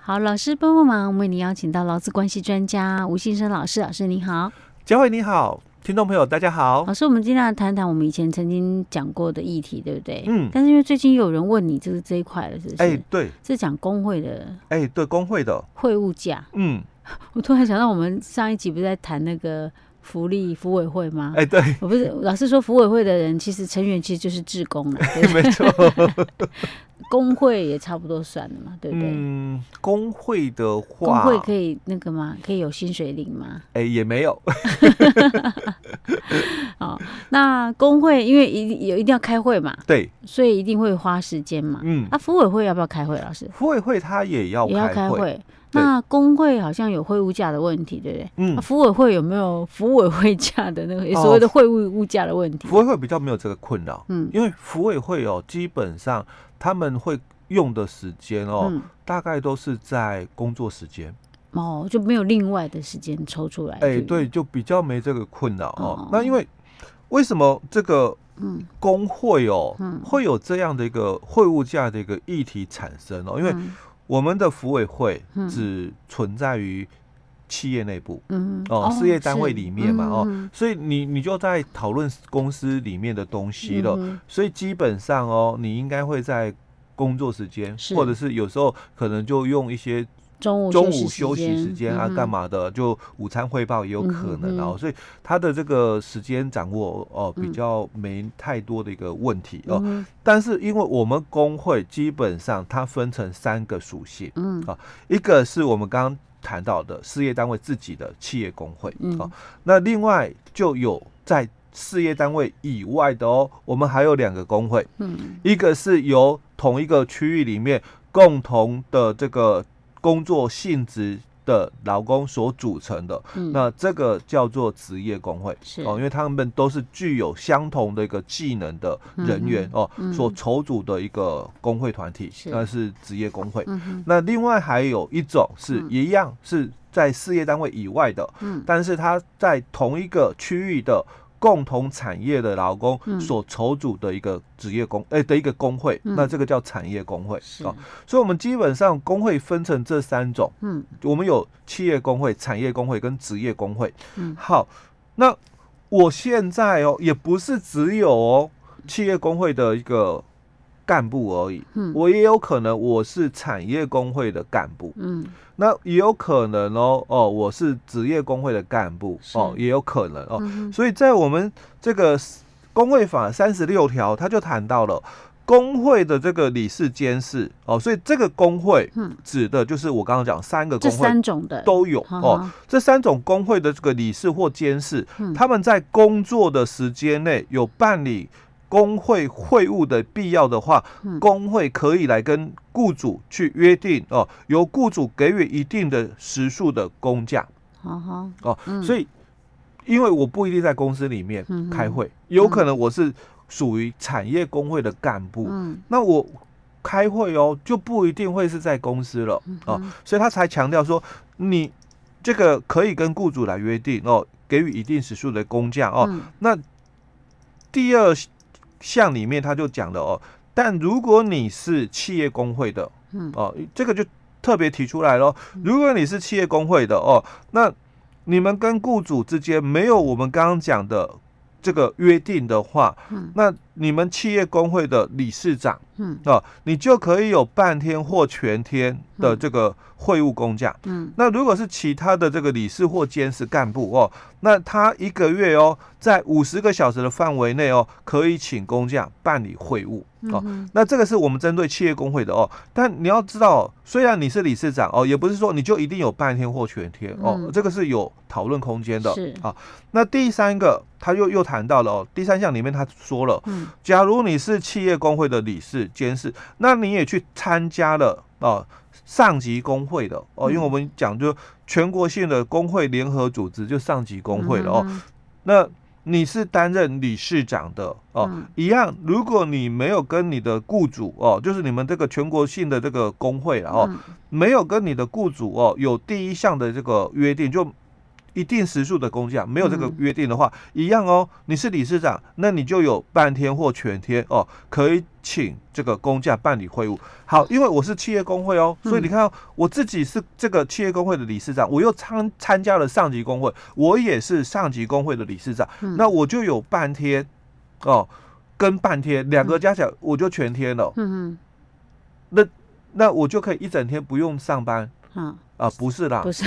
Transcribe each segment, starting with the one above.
好，老师帮帮忙，我们为您邀请到劳资关系专家吴信生老师，老师您好，佳慧你好，听众朋友大家好，老师，我们今天来谈谈我们以前曾经讲过的议题，对不对？嗯，但是因为最近又有人问你就是这一块了，是不是？哎、欸，对，是讲工会的，哎、欸，对，工会的会务价，嗯，我突然想到，我们上一集不是在谈那个。福利福委会吗？哎、欸，对，我不是老师说福委会的人，其实成员其实就是志工了，对没错，工会也差不多算了嘛，对不对？嗯，工会的话，工会可以那个吗？可以有薪水领吗？哎、欸，也没有。哦，那工会因为一有一定要开会嘛，对，所以一定会花时间嘛。嗯，啊，福委会要不要开会？老师，福委会他也要也要开会。那工会好像有会物价的问题，对不对？嗯，福委会有没有福委会价的那个所谓的会务物价的问题？福委会比较没有这个困扰，嗯，因为服委会哦，基本上他们会用的时间哦，大概都是在工作时间哦，就没有另外的时间抽出来。哎，对，就比较没这个困扰哦。那因为为什么这个嗯工会哦会有这样的一个会务价的一个议题产生哦？因为我们的服委会只存在于企业内部，嗯，哦，事业单位里面嘛，哦，所以你你就在讨论公司里面的东西了，所以基本上哦，你应该会在工作时间，或者是有时候可能就用一些。中午中午休息时间啊，干嘛的？就午餐汇报也有可能哦，所以他的这个时间掌握哦，比较没太多的一个问题哦。但是因为我们工会基本上它分成三个属性，嗯啊，一个是我们刚刚谈到的事业单位自己的企业工会嗯啊，那另外就有在事业单位以外的哦，我们还有两个工会，嗯，一个是由同一个区域里面共同的这个。工作性质的劳工所组成的，嗯、那这个叫做职业工会，是。哦，因为他们都是具有相同的一个技能的人员、嗯、哦，嗯、所筹组的一个工会团体，是。那是职业工会。嗯、那另外还有一种是一样是在事业单位以外的，嗯、但是他在同一个区域的。共同产业的劳工所筹组的一个职业工，哎、的一个工会，嗯、那这个叫产业工会啊是、哦。所以，我们基本上工会分成这三种，嗯，我们有企业工会、产业工会跟职业工会。嗯，好，那我现在哦，也不是只有哦企业工会的一个。干部而已，嗯，我也有可能我是产业工会的干部，嗯，那也有可能哦，哦，我是职业工会的干部，哦，也有可能哦，所以在我们这个工会法三十六条，他就谈到了工会的这个理事监事，哦，所以这个工会，嗯，指的就是我刚刚讲三个工会，三种的。都有哦，这三种工会的这个理事或监事，他们在工作的时间内有办理。工会会务的必要的话，工会可以来跟雇主去约定哦，由雇主给予一定的时数的工价。哦，所以因为我不一定在公司里面开会，有可能我是属于产业工会的干部，那我开会哦就不一定会是在公司了哦，所以他才强调说，你这个可以跟雇主来约定哦，给予一定时数的工价哦。那第二。项里面他就讲了哦，但如果你是企业工会的，嗯哦，这个就特别提出来咯。如果你是企业工会的哦，那你们跟雇主之间没有我们刚刚讲的这个约定的话，嗯，那你们企业工会的理事长，嗯啊，你就可以有半天或全天的这个会务工价，嗯，那如果是其他的这个理事或监事干部哦，那他一个月哦。在五十个小时的范围内哦，可以请工价办理会务哦。那这个是我们针对企业工会的哦。但你要知道，虽然你是理事长哦，也不是说你就一定有半天或全天哦。嗯、这个是有讨论空间的。是啊。那第三个，他又又谈到了哦，第三项里面他说了，嗯，假如你是企业工会的理事监事，那你也去参加了哦上级工会的哦，因为我们讲就全国性的工会联合组织就上级工会了哦，那。你是担任理事长的哦，一样。如果你没有跟你的雇主哦，就是你们这个全国性的这个工会了哦，没有跟你的雇主哦有第一项的这个约定，就一定时数的工价，没有这个约定的话，嗯、一样哦。你是理事长，那你就有半天或全天哦，可以请这个工价办理会务。好，因为我是企业工会哦，所以你看、哦，我自己是这个企业工会的理事长，我又参参加了上级工会，我也是上级工会的理事长，嗯、那我就有半天哦，跟半天两个加起来，我就全天了。嗯哼，那那我就可以一整天不用上班。嗯。啊，不是啦，不是，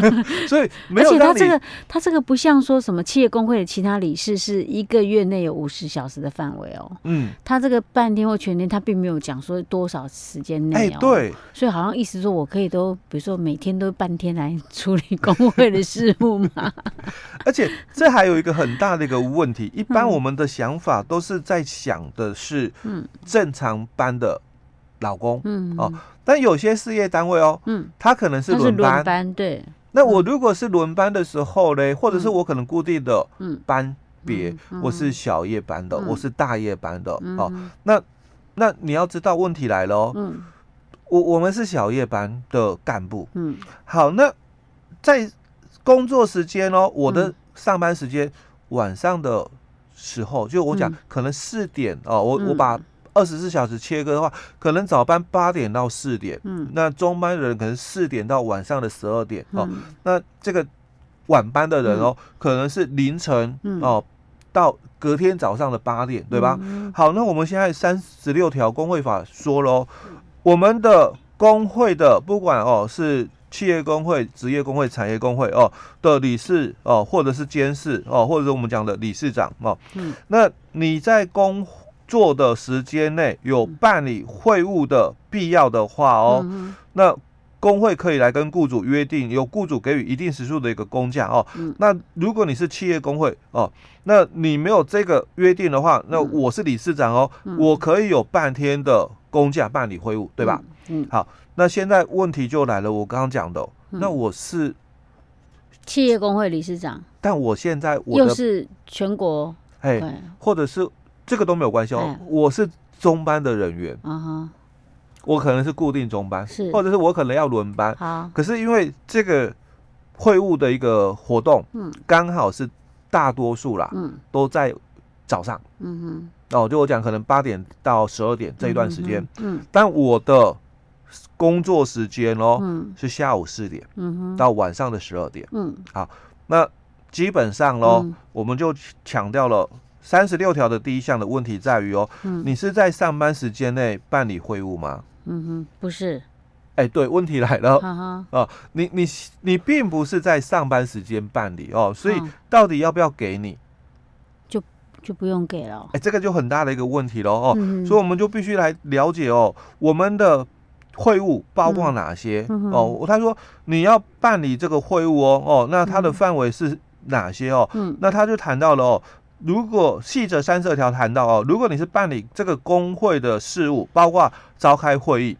所以没有。而且他这个，他这个不像说什么企业工会的其他理事是一个月内有五十小时的范围哦。嗯，他这个半天或全天，他并没有讲说多少时间内哦。哎，对。所以好像意思说我可以都，比如说每天都半天来处理工会的事务嘛。而且这还有一个很大的一个问题，一般我们的想法都是在想的是，嗯，正常班的劳工，嗯哦。但有些事业单位哦，嗯，他可能是轮班，班，对。那我如果是轮班的时候嘞，或者是我可能固定的班别，我是小夜班的，我是大夜班的，哦，那那你要知道问题来了哦，嗯，我我们是小夜班的干部，嗯，好，那在工作时间哦，我的上班时间晚上的时候，就我讲可能四点哦，我我把。二十四小时切割的话，可能早班八点到四点，嗯，那中班的人可能四点到晚上的十二点，嗯、哦，那这个晚班的人哦，嗯、可能是凌晨、嗯、哦到隔天早上的八点，对吧？嗯、好，那我们现在三十六条工会法说喽，我们的工会的不管哦是企业工会、职业工会、产业工会哦的理事哦，或者是监事哦，或者是我们讲的理事长哦，嗯，那你在工做的时间内有办理会务的必要的话哦，嗯、那工会可以来跟雇主约定，由雇主给予一定时数的一个工价哦。嗯、那如果你是企业工会哦，那你没有这个约定的话，那我是理事长哦，嗯、我可以有半天的工价办理会务，对吧？嗯，嗯。好，那现在问题就来了，我刚刚讲的，嗯、那我是企业工会理事长，但我现在我又是全国，哎，或者是。这个都没有关系哦，我是中班的人员，我可能是固定中班，是，或者是我可能要轮班，好，可是因为这个会务的一个活动，嗯，刚好是大多数啦，嗯，都在早上，嗯哼，哦，就我讲可能八点到十二点这一段时间，嗯，但我的工作时间哦，嗯，是下午四点，嗯哼，到晚上的十二点，嗯，好，那基本上喽，我们就强调了。三十六条的第一项的问题在于哦，嗯、你是在上班时间内办理会务吗？嗯哼，不是。哎，对，问题来了，哈哈哦，你你你并不是在上班时间办理哦，所以到底要不要给你？就就不用给了。哎，这个就很大的一个问题了哦，嗯、所以我们就必须来了解哦，我们的会务包括哪些、嗯、哦？他说你要办理这个会务哦，哦，那它的范围是哪些哦？嗯，那他就谈到了哦。如果细则三十二条谈到哦，如果你是办理这个工会的事务，包括召开会议，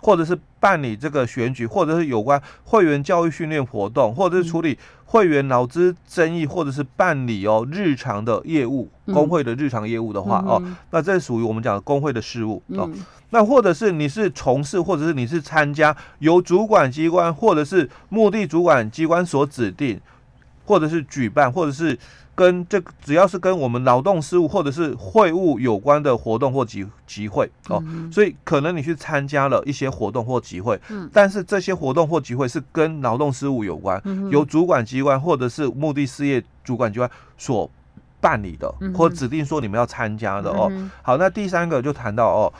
或者是办理这个选举，或者是有关会员教育训练活动，或者是处理会员劳资争议，或者是办理哦日常的业务，工会的日常业务的话哦，那这属于我们讲的工会的事务哦。那或者是你是从事，或者是你是参加由主管机关或者是目的主管机关所指定，或者是举办，或者是。跟这只要是跟我们劳动事务或者是会务有关的活动或集集会哦，嗯、所以可能你去参加了一些活动或集会，嗯、但是这些活动或集会是跟劳动事务有关，嗯、由主管机关或者是目的事业主管机关所办理的，或指定说你们要参加的哦。嗯、好，那第三个就谈到哦，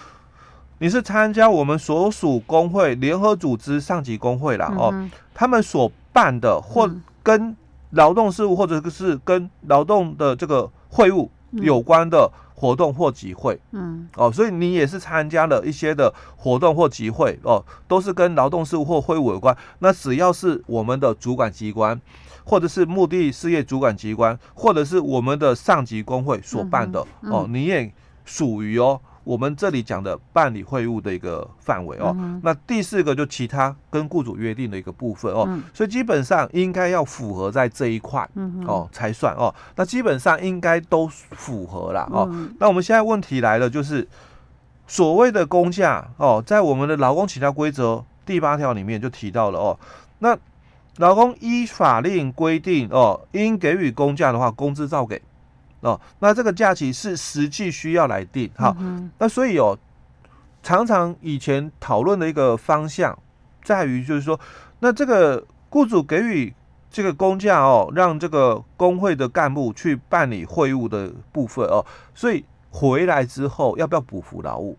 你是参加我们所属工会联合组织上级工会啦哦，他们所办的或跟劳动事务或者是跟劳动的这个会务有关的活动或集会，嗯，哦，所以你也是参加了一些的活动或集会哦，都是跟劳动事务或会务有关。那只要是我们的主管机关，或者是目的事业主管机关，或者是我们的上级工会所办的哦，你也属于哦。我们这里讲的办理会务的一个范围哦，嗯、那第四个就其他跟雇主约定的一个部分哦，嗯、所以基本上应该要符合在这一块、哦才算哦，那基本上应该都符合啦哦。嗯、那我们现在问题来了，就是所谓的工价哦，在我们的劳工请假规则第八条里面就提到了哦，那劳工依法令规定哦，应给予工价的话，工资照给哦。那这个假期是实际需要来定。好，嗯、那所以哦，常常以前讨论的一个方向在于，就是说，那这个雇主给予这个公假哦，让这个工会的干部去办理会务的部分哦，所以回来之后要不要补服劳务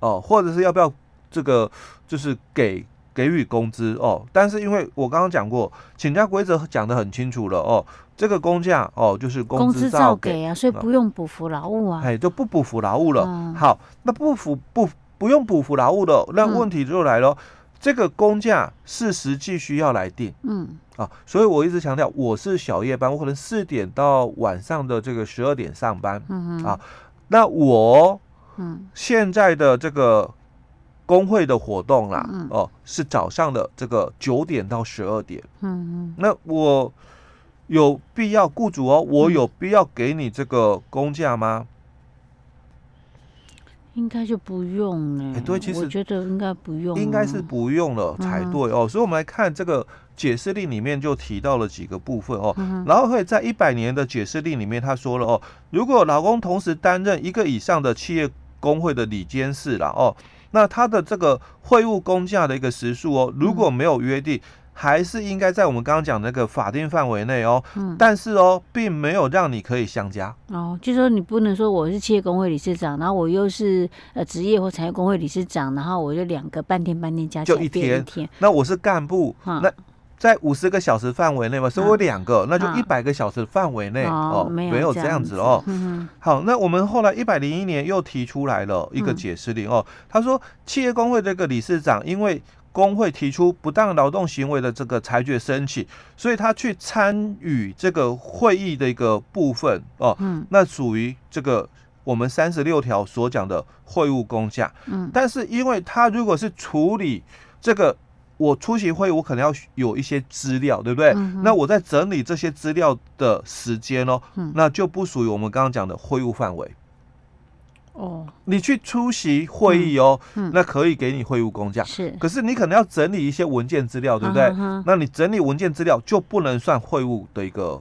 哦，或者是要不要这个就是给。给予工资哦，但是因为我刚刚讲过，请假规则讲得很清楚了哦，这个工价哦就是工资照给，给啊，所以不用补付劳务啊，哎，就不补付劳务了。嗯、好，那不补不不用补付劳务的，那问题就来了，嗯、这个工价是实际需要来定，嗯。啊，所以我一直强调，我是小夜班，我可能四点到晚上的这个十二点上班，嗯哼。啊，那我嗯。现在的这个。工会的活动啦，嗯、哦，是早上的这个九点到十二点。嗯嗯，那我有必要雇主哦，我有必要给你这个工价吗？应该就不用了。哎，对，其实我觉得应该不用，应该是不用了才对哦。嗯、所以，我们来看这个解释令里面就提到了几个部分哦。嗯、然后会在一百年的解释令里面，他说了哦，如果老公同时担任一个以上的企业工会的理监事了哦。那他的这个会务工价的一个时数哦，如果没有约定，嗯、还是应该在我们刚刚讲那个法定范围内哦。嗯。但是哦，并没有让你可以相加哦，就是说你不能说我是企业工会理事长，然后我又是呃职业或产业工会理事长，然后我就两个半天半天加起来就一天。一天。那我是干部，嗯、那。在五十个小时范围内嘛，所以我两个，啊、那就一百个小时范围内哦，没有这样子。哦。嗯、好，那我们后来一百零一年又提出来了一个解释令哦，嗯、他说企业工会这个理事长因为工会提出不当劳动行为的这个裁决申请，所以他去参与这个会议的一个部分哦，嗯、那属于这个我们三十六条所讲的会务工价。嗯，但是因为他如果是处理这个。我出席会议，我可能要有一些资料，对不对？嗯、那我在整理这些资料的时间哦，嗯、那就不属于我们刚刚讲的会务范围。哦，你去出席会议哦，那可以给你会务工价。是，可是你可能要整理一些文件资料，对不对？嗯、那你整理文件资料就不能算会务的一个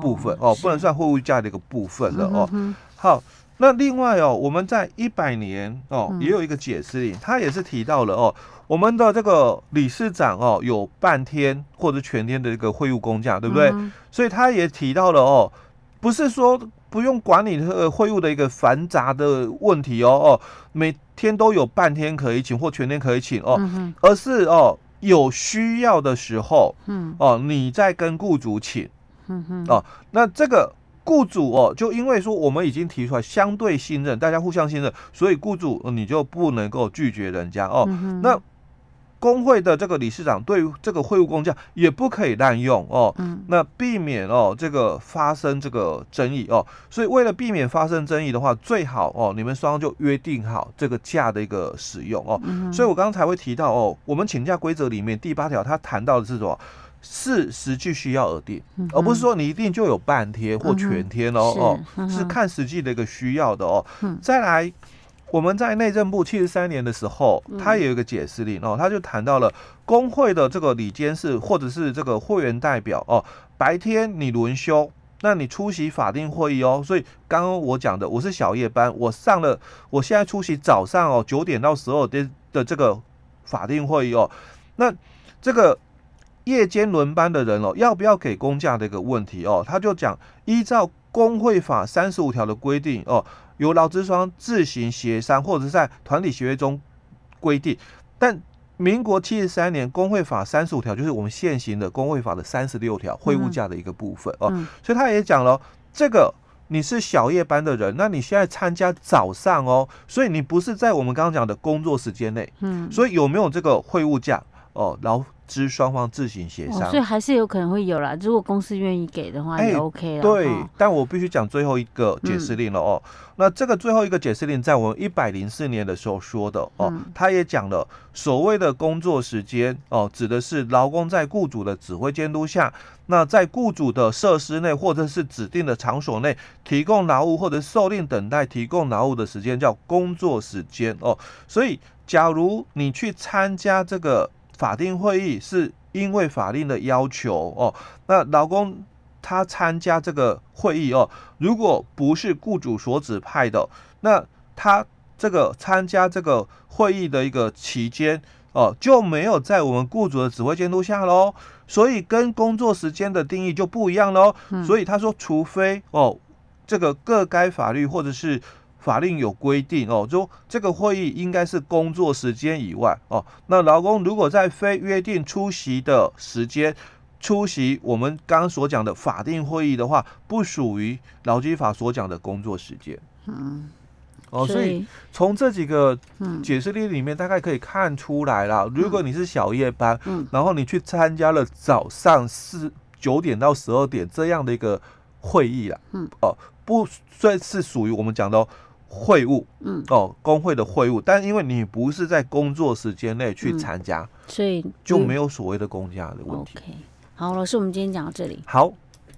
部分哦，哦，不能算会务价的一个部分了哦。嗯、好。那另外哦，我们在一百年哦，也有一个解释令，他也是提到了哦，我们的这个理事长哦，有半天或者全天的一个会务公假，对不对？嗯、所以他也提到了哦，不是说不用管理这个会务的一个繁杂的问题哦哦，每天都有半天可以请或全天可以请哦，嗯、而是哦有需要的时候，嗯哦，你再跟雇主请，嗯哼哦，那这个。雇主哦，就因为说我们已经提出来相对信任，大家互相信任，所以雇主你就不能够拒绝人家哦。嗯、那工会的这个理事长对于这个会务公假也不可以滥用哦。嗯、那避免哦这个发生这个争议哦，所以为了避免发生争议的话，最好哦你们双方就约定好这个假的一个使用哦。嗯、所以我刚刚才会提到哦，我们请假规则里面第八条，他谈到的是什么？是实际需要而定，嗯、而不是说你一定就有半天或全天哦、嗯、哦，是，看实际的一个需要的哦。嗯、再来，我们在内政部七十三年的时候，他也有一个解释令哦，他就谈到了工会的这个理监事或者是这个会员代表哦，白天你轮休，那你出席法定会议哦。所以刚刚我讲的，我是小夜班，我上了，我现在出席早上哦九点到十二点的这个法定会议哦，那这个。夜间轮班的人哦，要不要给工价的一个问题哦？他就讲，依照工会法三十五条的规定哦，由劳资双自行协商，或者是在团体协约中规定。但民国七十三年工会法三十五条就是我们现行的工会法的三十六条会务价的一个部分哦，嗯、所以他也讲了，这个你是小夜班的人，那你现在参加早上哦，所以你不是在我们刚刚讲的工作时间内，嗯，所以有没有这个会务假哦？劳资。双方自行协商，哦，所以还是有可能会有啦。如果公司愿意给的话，也 OK 了。对，哦、但我必须讲最后一个解释令了哦。嗯、那这个最后一个解释令在我们一百零四年的时候说的哦，嗯、他也讲了所谓的工作时间哦，指的是劳工在雇主的指挥监督下，那在雇主的设施内或者是指定的场所内提供劳务或者受令等待提供劳务的时间叫工作时间哦。所以，假如你去参加这个。法定会议是因为法令的要求哦，那劳工他参加这个会议哦，如果不是雇主所指派的，那他这个参加这个会议的一个期间哦，就没有在我们雇主的指挥监督下喽，所以跟工作时间的定义就不一样喽。嗯、所以他说，除非哦，这个各该法律或者是。法令有规定哦，就这个会议应该是工作时间以外哦。那劳工如果在非约定出席的时间出席我们刚刚所讲的法定会议的话，不属于劳基法所讲的工作时间。嗯，哦，所以从这几个解释例里面，大概可以看出来了。如果你是小夜班，嗯，然后你去参加了早上四九点到十二点这样的一个会议了，嗯，哦，不算是属于我们讲的。会务，嗯，哦，工会的会务，但因为你不是在工作时间内去参加，所以就没有所谓的公假的问题。OK，好，老师，我们今天讲到这里。好。